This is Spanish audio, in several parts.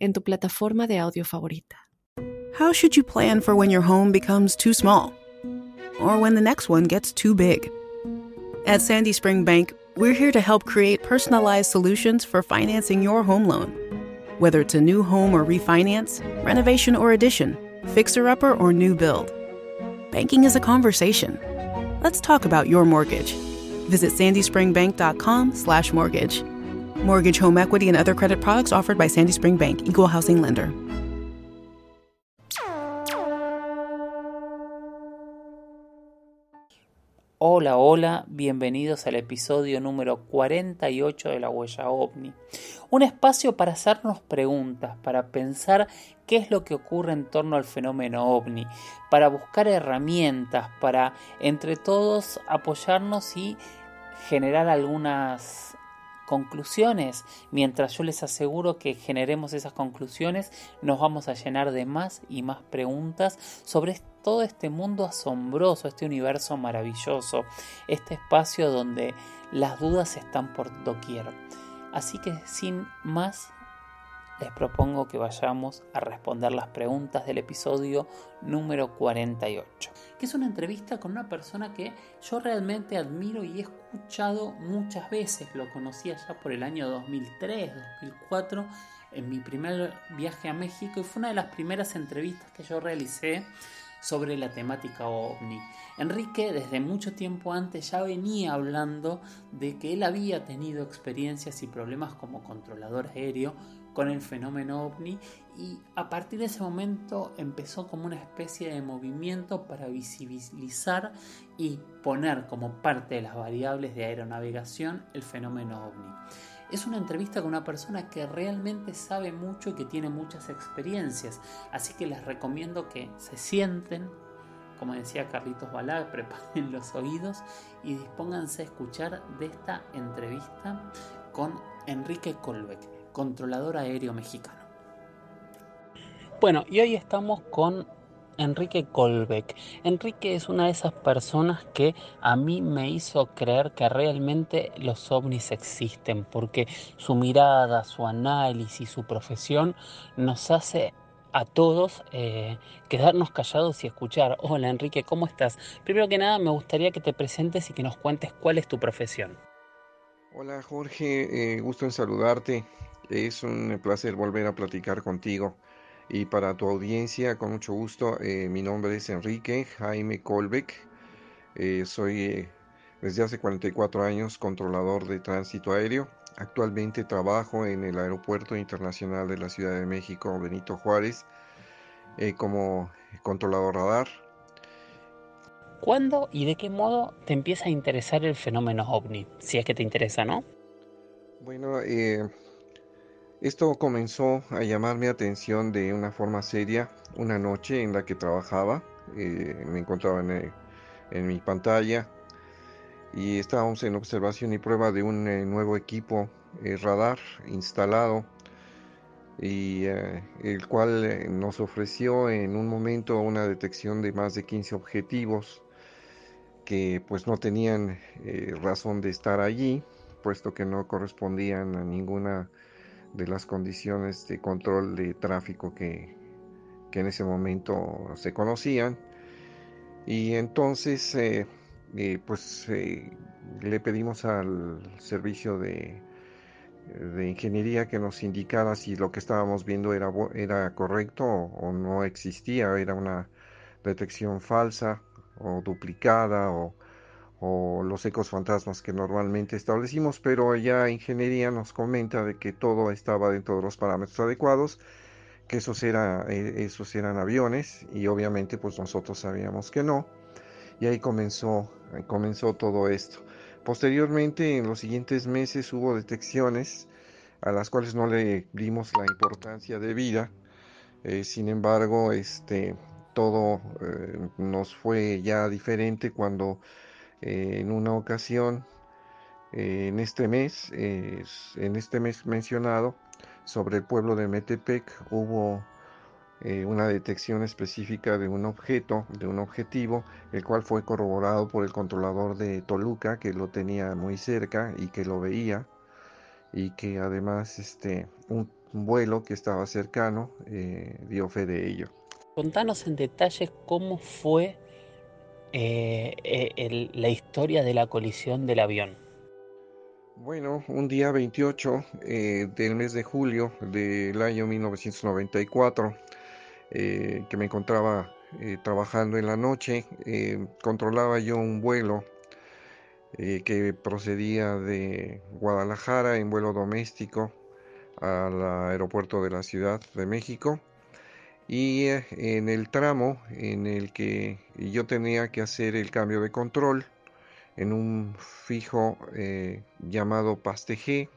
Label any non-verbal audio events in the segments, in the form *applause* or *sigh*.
en tu plataforma de audio favorita. How should you plan for when your home becomes too small? Or when the next one gets too big? At Sandy Spring Bank, we're here to help create personalized solutions for financing your home loan. Whether it's a new home or refinance, renovation or addition, fixer upper or new build. Banking is a conversation. Let's talk about your mortgage. Visit sandyspringbank.com/mortgage. Mortgage, home equity, and other credit products offered by Sandy Spring Bank, Equal Housing Lender. Hola, hola, bienvenidos al episodio número 48 de La Huella OVNI. Un espacio para hacernos preguntas, para pensar qué es lo que ocurre en torno al fenómeno OVNI, para buscar herramientas, para entre todos apoyarnos y generar algunas conclusiones. Mientras yo les aseguro que generemos esas conclusiones, nos vamos a llenar de más y más preguntas sobre todo este mundo asombroso, este universo maravilloso, este espacio donde las dudas están por doquier. Así que sin más, les propongo que vayamos a responder las preguntas del episodio número 48, que es una entrevista con una persona que yo realmente admiro y he escuchado muchas veces. Lo conocí allá por el año 2003, 2004, en mi primer viaje a México y fue una de las primeras entrevistas que yo realicé sobre la temática ovni. Enrique desde mucho tiempo antes ya venía hablando de que él había tenido experiencias y problemas como controlador aéreo con el fenómeno ovni y a partir de ese momento empezó como una especie de movimiento para visibilizar y poner como parte de las variables de aeronavegación el fenómeno ovni. Es una entrevista con una persona que realmente sabe mucho y que tiene muchas experiencias, así que les recomiendo que se sienten, como decía Carlitos Balá, *laughs* preparen los oídos y dispónganse a escuchar de esta entrevista con Enrique Colbeck controlador aéreo mexicano. Bueno, y hoy estamos con Enrique Colbeck. Enrique es una de esas personas que a mí me hizo creer que realmente los ovnis existen, porque su mirada, su análisis, su profesión nos hace a todos eh, quedarnos callados y escuchar. Hola Enrique, ¿cómo estás? Primero que nada me gustaría que te presentes y que nos cuentes cuál es tu profesión. Hola Jorge, eh, gusto en saludarte. Es un placer volver a platicar contigo. Y para tu audiencia, con mucho gusto, eh, mi nombre es Enrique Jaime Colbeck. Eh, soy eh, desde hace 44 años controlador de tránsito aéreo. Actualmente trabajo en el Aeropuerto Internacional de la Ciudad de México, Benito Juárez, como controlador radar. ¿Cuándo y de qué modo te empieza a interesar el fenómeno ovni? Si es que te interesa, ¿no? Bueno, esto comenzó a llamar mi atención de una forma seria una noche en la que trabajaba. Eh, me encontraba en, en, mi pantalla y estábamos en observación y prueba de un eh, nuevo equipo eh, radar instalado y el cual nos ofreció en un momento una detección de más de 15 objetivos que pues no tenían razón de estar allí puesto que no correspondían a ninguna de las condiciones de control de tráfico que, en ese momento se conocían. Y entonces, eh, eh, pues eh, le pedimos al servicio de, de, ingeniería que nos indicara si lo que estábamos viendo era, era correcto o no existía, era una detección falsa o duplicada o o los ecos fantasmas que normalmente establecimos, pero ya ingeniería nos comenta de que todo estaba dentro de los parámetros adecuados, que esos, eh, eran aviones y obviamente pues nosotros sabíamos que no, y ahí comenzó, comenzó todo esto. Posteriormente, en los siguientes meses hubo detecciones a las cuales no le dimos la importancia debida, sin embargo, este, todo nos fue ya diferente cuando en una ocasión, en este mes, en este mes mencionado, sobre el pueblo de Metepec hubo eh, una detección específica de un objeto, de un objetivo, el cual fue corroborado por el controlador de Toluca, que lo tenía muy cerca y que lo veía, y que además este, un, vuelo que estaba cercano eh, dio fe de ello. Contanos en detalle cómo fue eh, la historia de la colisión del avión. Bueno, un día 28 del mes de julio del año 1994, eh, que me encontraba eh, trabajando en la noche, eh, controlaba yo un vuelo que procedía de Guadalajara en vuelo doméstico al aeropuerto de la Ciudad de México y en el tramo en el que yo tenía que hacer el cambio de control en un fijo llamado PASTG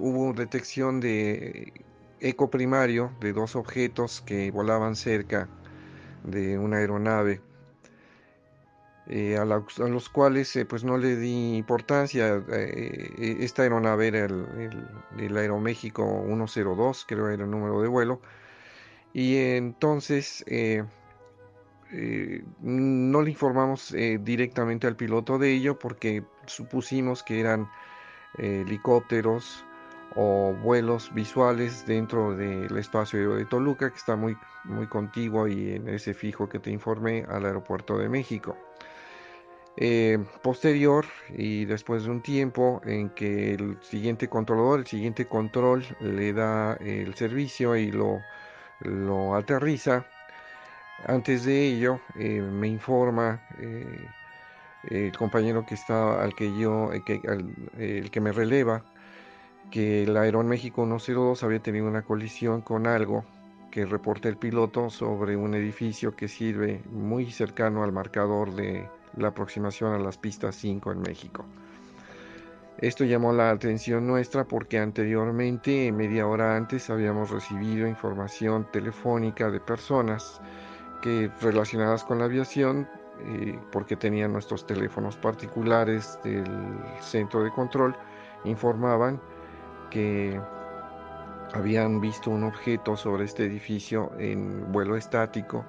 hubo detección de eco primario de dos objetos que volaban cerca de una aeronave, eh, a, los cuales eh, pues no le di importancia. Eh, esta aeronave era el, Aeroméxico 102, creo era el número de vuelo, y entonces no le informamos directamente al piloto de ello porque supusimos que eran helicópteros, o vuelos visuales dentro del espacio de Toluca, que está muy, muy contiguo y en ese fijo que te informé al aeropuerto de México. Eh, posterior y después de un tiempo en que el siguiente controlador, el siguiente control le da el servicio y lo, lo aterriza, antes de ello eh, me informa eh, el compañero que está al que yo, el que me releva, que el Aeron México 102 había tenido una colisión con algo que reporta el piloto sobre un edificio que sirve muy cercano al marcador de la aproximación a las pistas 5 en México. Esto llamó la atención nuestra porque anteriormente, media hora antes, habíamos recibido información telefónica de personas que relacionadas con la aviación, eh, porque tenían nuestros teléfonos particulares del centro de control, informaban que habían visto un objeto sobre este edificio en vuelo estático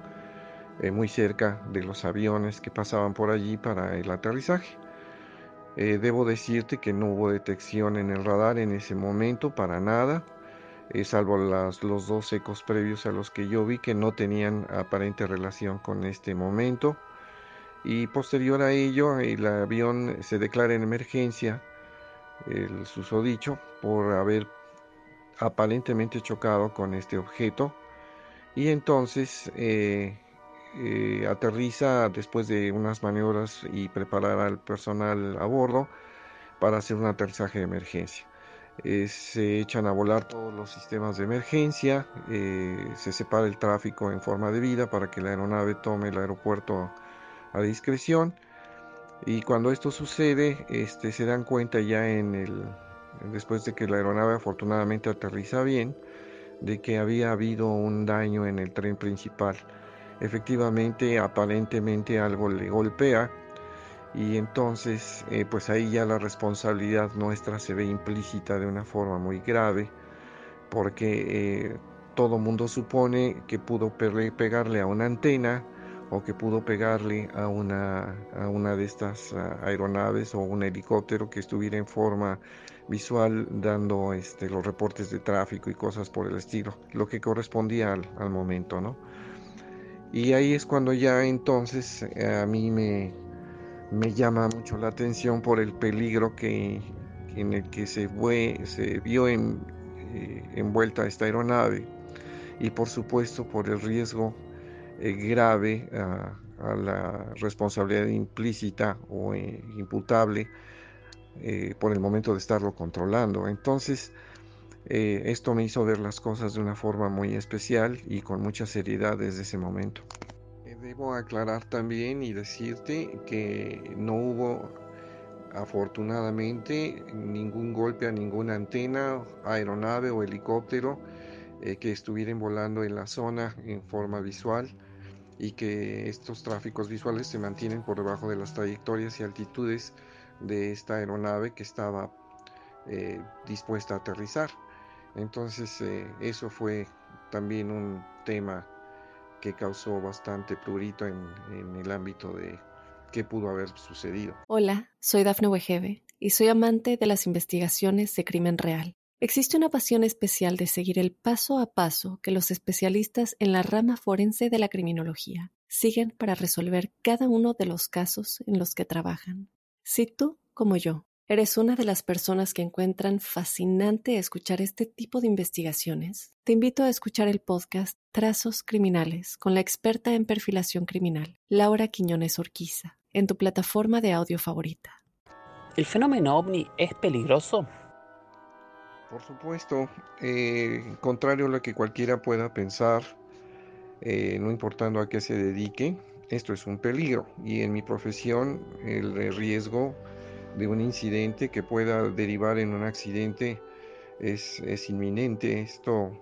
eh, muy cerca de los aviones que pasaban por allí para el aterrizaje. Eh, debo decirte que no hubo detección en el radar en ese momento para nada, eh, salvo los dos ecos previos a los que yo vi que no tenían aparente relación con este momento. Y posterior a ello, el avión se declara en emergencia el susodicho por haber aparentemente chocado con este objeto y entonces eh, aterriza después de unas maniobras y preparar al personal a bordo para hacer un aterrizaje de emergencia. Eh, se echan a volar todos los sistemas de emergencia, se separa el tráfico en forma de vida para que la aeronave tome el aeropuerto a discreción y cuando esto sucede, este, se dan cuenta ya en el, después de que la aeronave afortunadamente aterriza bien, de que había habido un daño en el tren principal. Efectivamente, aparentemente algo le golpea y entonces eh, pues ahí ya la responsabilidad nuestra se ve implícita de una forma muy grave porque eh, todo mundo supone que pudo pegarle a una antena o que pudo pegarle a una, a una de estas ah, aeronaves o un helicóptero que estuviera en forma visual dando este, los reportes de tráfico y cosas por el estilo, lo que correspondía al, momento, ¿no? Y ahí es cuando ya entonces eh, a mí me, me llama mucho la atención por el peligro que, en el que se, fue, se vio eh, envuelta esta aeronave y por supuesto por el riesgo eh, grave a, la responsabilidad implícita o imputable por el momento de estarlo controlando. Entonces, esto me hizo ver las cosas de una forma muy especial y con mucha seriedad desde ese momento. Debo aclarar también y decirte que no hubo afortunadamente ningún golpe a ninguna antena, aeronave o helicóptero eh, que estuvieran volando en la zona en forma visual y que estos tráficos visuales se mantienen por debajo de las trayectorias y altitudes de esta aeronave que estaba eh, dispuesta a aterrizar. Entonces eh, eso fue también un tema que causó bastante prurito en, el ámbito de qué pudo haber sucedido. Hola, soy Dafne Wegebe y soy amante de las investigaciones de crimen real. Existe una pasión especial de seguir el paso a paso que los especialistas en la rama forense de la criminología siguen para resolver cada uno de los casos en los que trabajan. Si tú, como yo, ¿Eres una de las personas que encuentran fascinante escuchar este tipo de investigaciones? Te invito a escuchar el podcast Trazos Criminales con la experta en perfilación criminal, Laura Quiñones Orquiza, en tu plataforma de audio favorita. ¿El fenómeno ovni es peligroso? Por supuesto, eh, contrario a lo que cualquiera pueda pensar, eh, no importando a qué se dedique, esto es un peligro y en mi profesión el riesgo de un incidente que pueda derivar en un accidente es, inminente, esto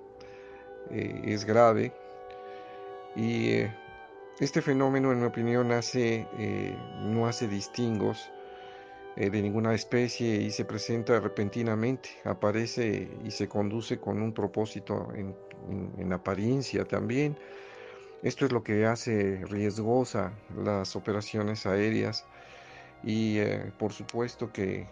eh, es grave. Y eh, este fenómeno en mi opinión hace, eh, no hace distingos de ninguna especie y se presenta repentinamente, aparece y se conduce con un propósito en, en apariencia también. Esto es lo que hace riesgosa las operaciones aéreas y eh, por supuesto que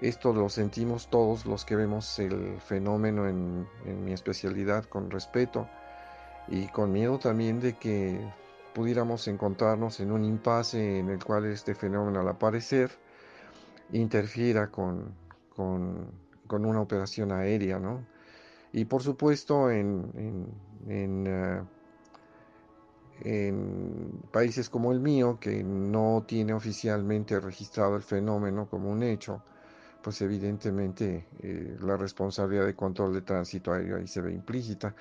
esto lo sentimos todos los que vemos el fenómeno en, mi especialidad con respeto y con miedo también de que pudiéramos encontrarnos en un impasse en el cual este fenómeno al aparecer interfiera con, con, una operación aérea, ¿no? Y por supuesto en, en eh, en países como el mío, que no tiene oficialmente registrado el fenómeno como un hecho, pues evidentemente eh, la responsabilidad de control de tránsito aéreo ahí se ve implícita.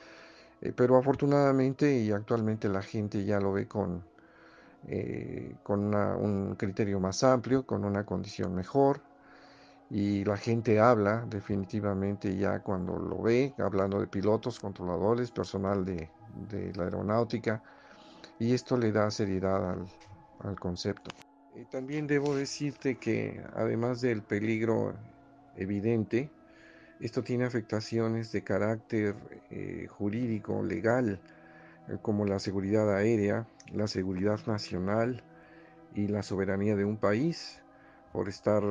Eh, pero afortunadamente y actualmente la gente ya lo ve con, eh, con un criterio más amplio, con una condición mejor. Y la gente habla definitivamente ya cuando lo ve, hablando de pilotos, controladores, personal de, de la aeronáutica, y esto le da seriedad al, concepto. también debo decirte que además del peligro evidente, esto tiene afectaciones de carácter eh, jurídico, legal, eh, como la seguridad aérea, la seguridad nacional y la soberanía de un país por estar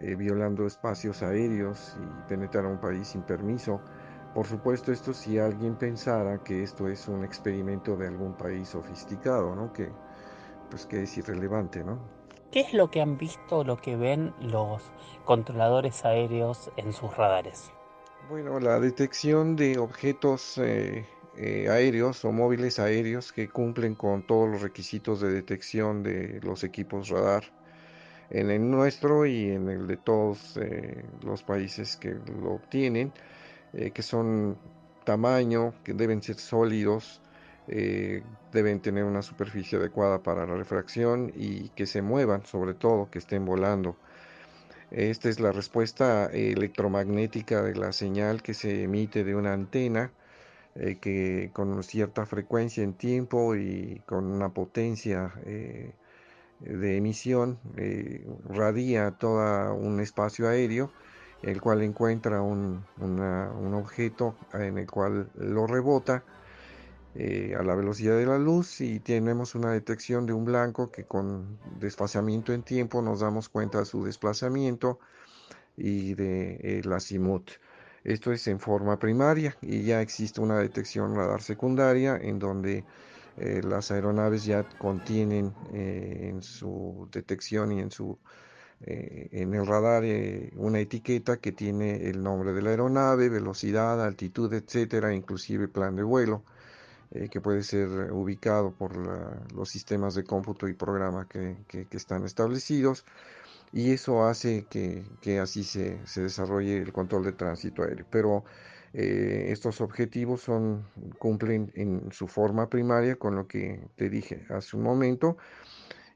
eh, violando espacios aéreos y penetrar a un país sin permiso por supuesto, esto si alguien pensara que esto es un experimento de algún país sofisticado, ¿no? Que, pues que es irrelevante, ¿no? ¿Qué es lo que han visto, lo que ven los controladores aéreos en sus radares? Bueno, la detección de objetos eh, eh, aéreos o móviles aéreos que cumplen con todos los requisitos de detección de los equipos radar en el nuestro y en el de todos eh, los países que lo obtienen eh, que son tamaño, que deben ser sólidos, eh, deben tener una superficie adecuada para la refracción y que se muevan, sobre todo, que estén volando. Esta es la respuesta electromagnética de la señal que se emite de una antena eh, que con cierta frecuencia en tiempo y con una potencia de emisión radia todo un espacio aéreo el cual encuentra un, objeto en el cual lo rebota eh, a la velocidad de la luz y tenemos una detección de un blanco que con desfasamiento en tiempo nos damos cuenta de su desplazamiento y de el azimut. Esto es en forma primaria y ya existe una detección radar secundaria en donde eh, las aeronaves ya contienen eh, en su detección y en su eh, en el radar eh, una etiqueta que tiene el nombre de la aeronave, velocidad, altitud, etcétera, inclusive plan de vuelo, eh, que puede ser ubicado por los sistemas de cómputo y programa que, están establecidos. Y eso hace que, así se, se, desarrolle el control de tránsito aéreo. Pero estos objetivos son, cumplen en su forma primaria con lo que te dije hace un momento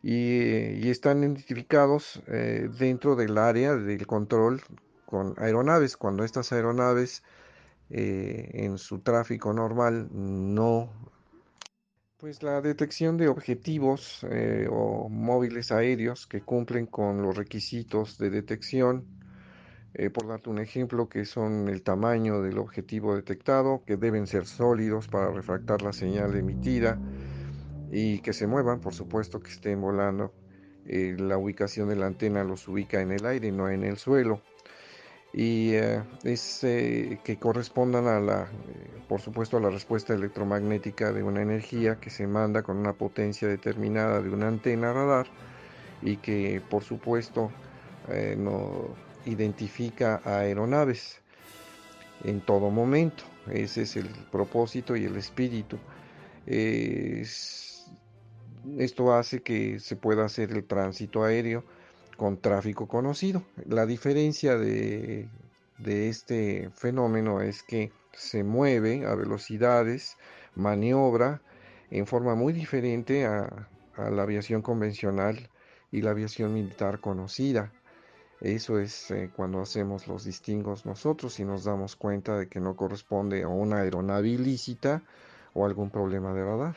y, están identificados eh, dentro del área del control con aeronaves. Cuando estas aeronaves eh, en su tráfico normal no... Pues la detección de objetivos eh, o móviles aéreos que cumplen con los requisitos de detección, por darte un ejemplo, que son el tamaño del objetivo detectado, que deben ser sólidos para refractar la señal emitida, y que se muevan, por supuesto que estén volando. Eh, la ubicación de la antena los ubica en el aire, no en el suelo. Y eh, es eh, que correspondan a la, por supuesto, a la respuesta electromagnética de una energía que se manda con una potencia determinada de una antena radar y que, por supuesto, no identifica a aeronaves en todo momento. Ese es el propósito y el espíritu. Es, esto hace que se pueda hacer el tránsito aéreo con tráfico conocido. La diferencia de, este fenómeno es que se mueve a velocidades, maniobra en forma muy diferente a, la aviación convencional y la aviación militar conocida. Eso es eh, cuando hacemos los distingos nosotros y nos damos cuenta de que no corresponde a una aeronave ilícita o algún problema de radar.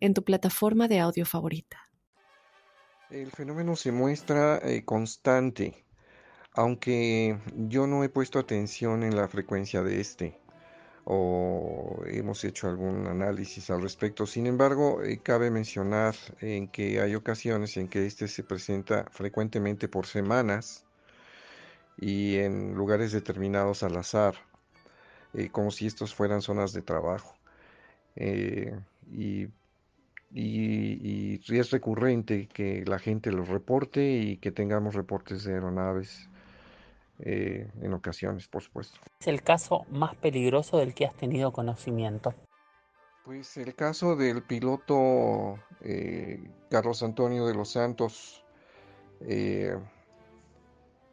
en tu plataforma de audio favorita. El fenómeno se muestra eh, constante, aunque yo no he puesto atención en la frecuencia de este o hemos hecho algún análisis al respecto. Sin embargo, eh, cabe mencionar en que hay ocasiones en que este se presenta frecuentemente por semanas y en lugares determinados al azar, eh, como si estos fueran zonas de trabajo. y y, es recurrente que la gente los reporte y que tengamos reportes de aeronaves eh, en ocasiones, por supuesto. ¿Es el caso más peligroso del que has tenido conocimiento? Pues el caso del piloto eh, Carlos Antonio de los Santos, eh,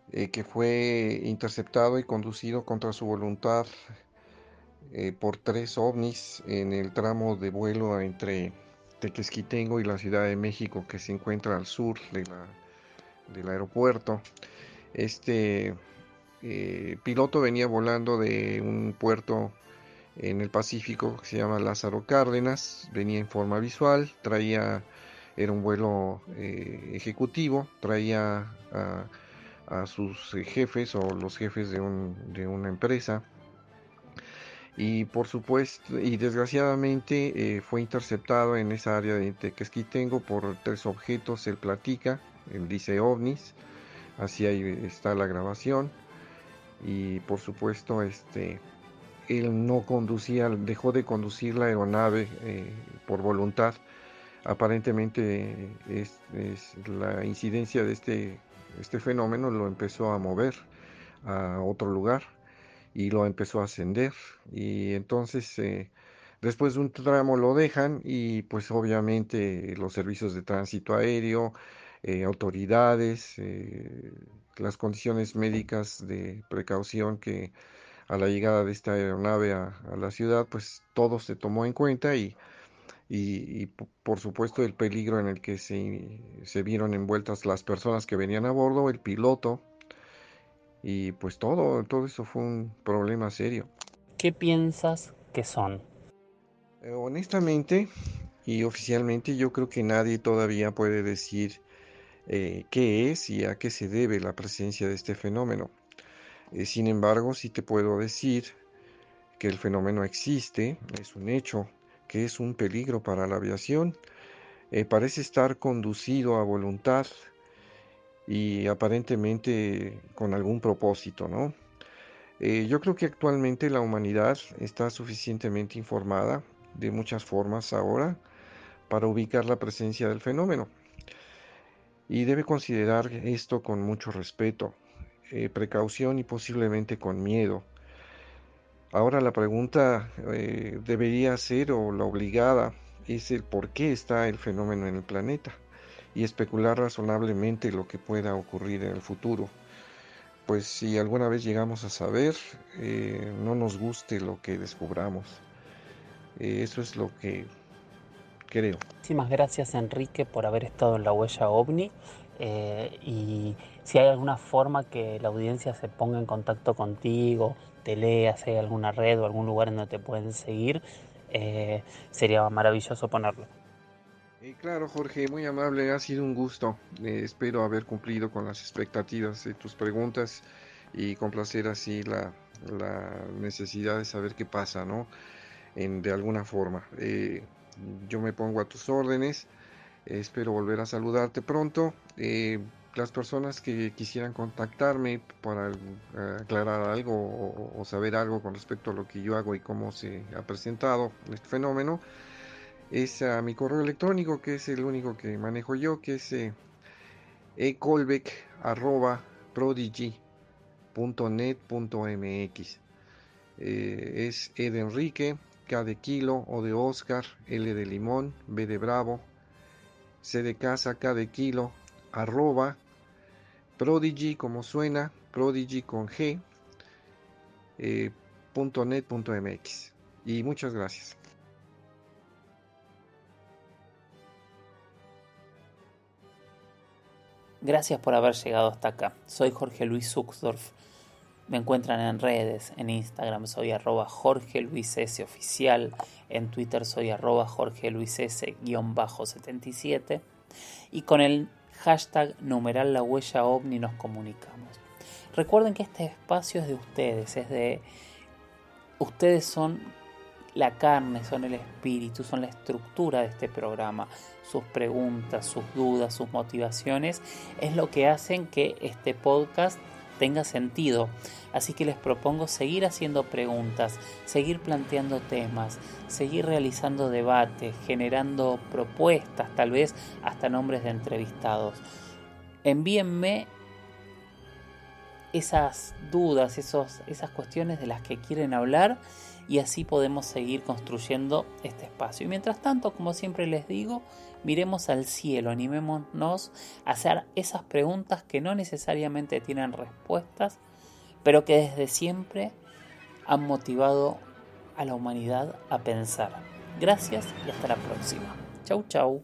que fue interceptado y conducido contra su voluntad por tres ovnis en el tramo de vuelo entre Tequesquitengo y la Ciudad de México que se encuentra al sur de la, del aeropuerto. Este eh, piloto venía volando de un puerto en el Pacífico que se llama Lázaro Cárdenas, venía en forma visual, traía, era un vuelo eh, ejecutivo, traía a, a, sus jefes o los jefes de, un, de una empresa y por supuesto y desgraciadamente eh, fue interceptado en esa área de Tequesquitengo por tres objetos él platica él dice ovnis así ahí está la grabación y por supuesto este él no conducía dejó de conducir la aeronave eh, por voluntad. Aparentemente es, la incidencia de este este fenómeno lo empezó a mover a otro lugar y lo empezó a ascender. Y entonces eh, después de un tramo lo dejan y pues obviamente los servicios de tránsito aéreo, eh, autoridades, eh, las condiciones médicas de precaución que a la llegada de esta aeronave a, la ciudad pues todo se tomó en cuenta y, y, por supuesto el peligro en el que se, se vieron envueltas las personas que venían a bordo, el piloto, y pues todo, todo eso fue un problema serio. ¿Qué piensas que son? Eh, honestamente y oficialmente yo creo que nadie todavía puede decir eh, qué es y a qué se debe la presencia de este fenómeno. Eh, sin embargo, sí te puedo decir que el fenómeno existe, es un hecho, que es un peligro para la aviación. parece estar conducido a voluntad y aparentemente con algún propósito, ¿no? Eh, yo creo que actualmente la humanidad está suficientemente informada de muchas formas ahora para ubicar la presencia del fenómeno. y debe considerar esto con mucho respeto, eh, precaución y posiblemente con miedo. Ahora la pregunta eh, debería ser o la obligada es el por qué está el fenómeno en el planeta y especular razonablemente lo que pueda ocurrir en el futuro. Pues si alguna vez llegamos a saber, eh, no nos guste lo que descubramos. eso es lo que creo. Muchísimas gracias Enrique por haber estado en la huella ovni eh, y si hay alguna forma que la audiencia se ponga en contacto contigo, te lea, si hay alguna red o algún lugar en donde te pueden seguir, eh, sería maravilloso ponerlo. Eh, claro, Jorge, muy amable, ha sido un gusto. espero haber cumplido con las expectativas de tus preguntas y complacer así la, necesidad de saber qué pasa, ¿no? En, de alguna forma yo me pongo a tus órdenes. espero volver a saludarte pronto. Eh, las personas que quisieran contactarme para eh, aclarar algo o, saber algo con respecto a lo que yo hago y cómo se ha presentado este fenómeno, es a mi correo electrónico, que es el único que manejo yo, que es eh. Eh, es edenrique K de kilo, O de Oscar, L de limón, B de bravo, C de casa, K de kilo, arroba, prodigy como suena, prodigy con G, eh. Y muchas gracias. Gracias por haber llegado hasta acá. Soy Jorge Luis Zuxdorf me encuentran en redes, en Instagram soy arroba Jorge Luis S oficial, en Twitter soy arroba Jorge Luis S guion bajo 77 y con el hashtag numeral la huella ovni nos comunicamos. Recuerden que este espacio es de ustedes, es de... Ustedes son la carne, son el espíritu, son la estructura de este programa. Sus preguntas, sus dudas, sus motivaciones es lo que hacen que este podcast tenga sentido. Así que les propongo seguir haciendo preguntas, seguir planteando temas, seguir realizando debates, generando propuestas, tal vez hasta nombres de entrevistados. Envíenme esas dudas, esos, esas cuestiones de las que quieren hablar y así podemos seguir construyendo este espacio. Y mientras tanto, como siempre les digo, miremos al cielo, animémonos a hacer esas preguntas que no necesariamente tienen respuestas, pero que desde siempre han motivado a la humanidad a pensar. Gracias y hasta la próxima. Chau, chau.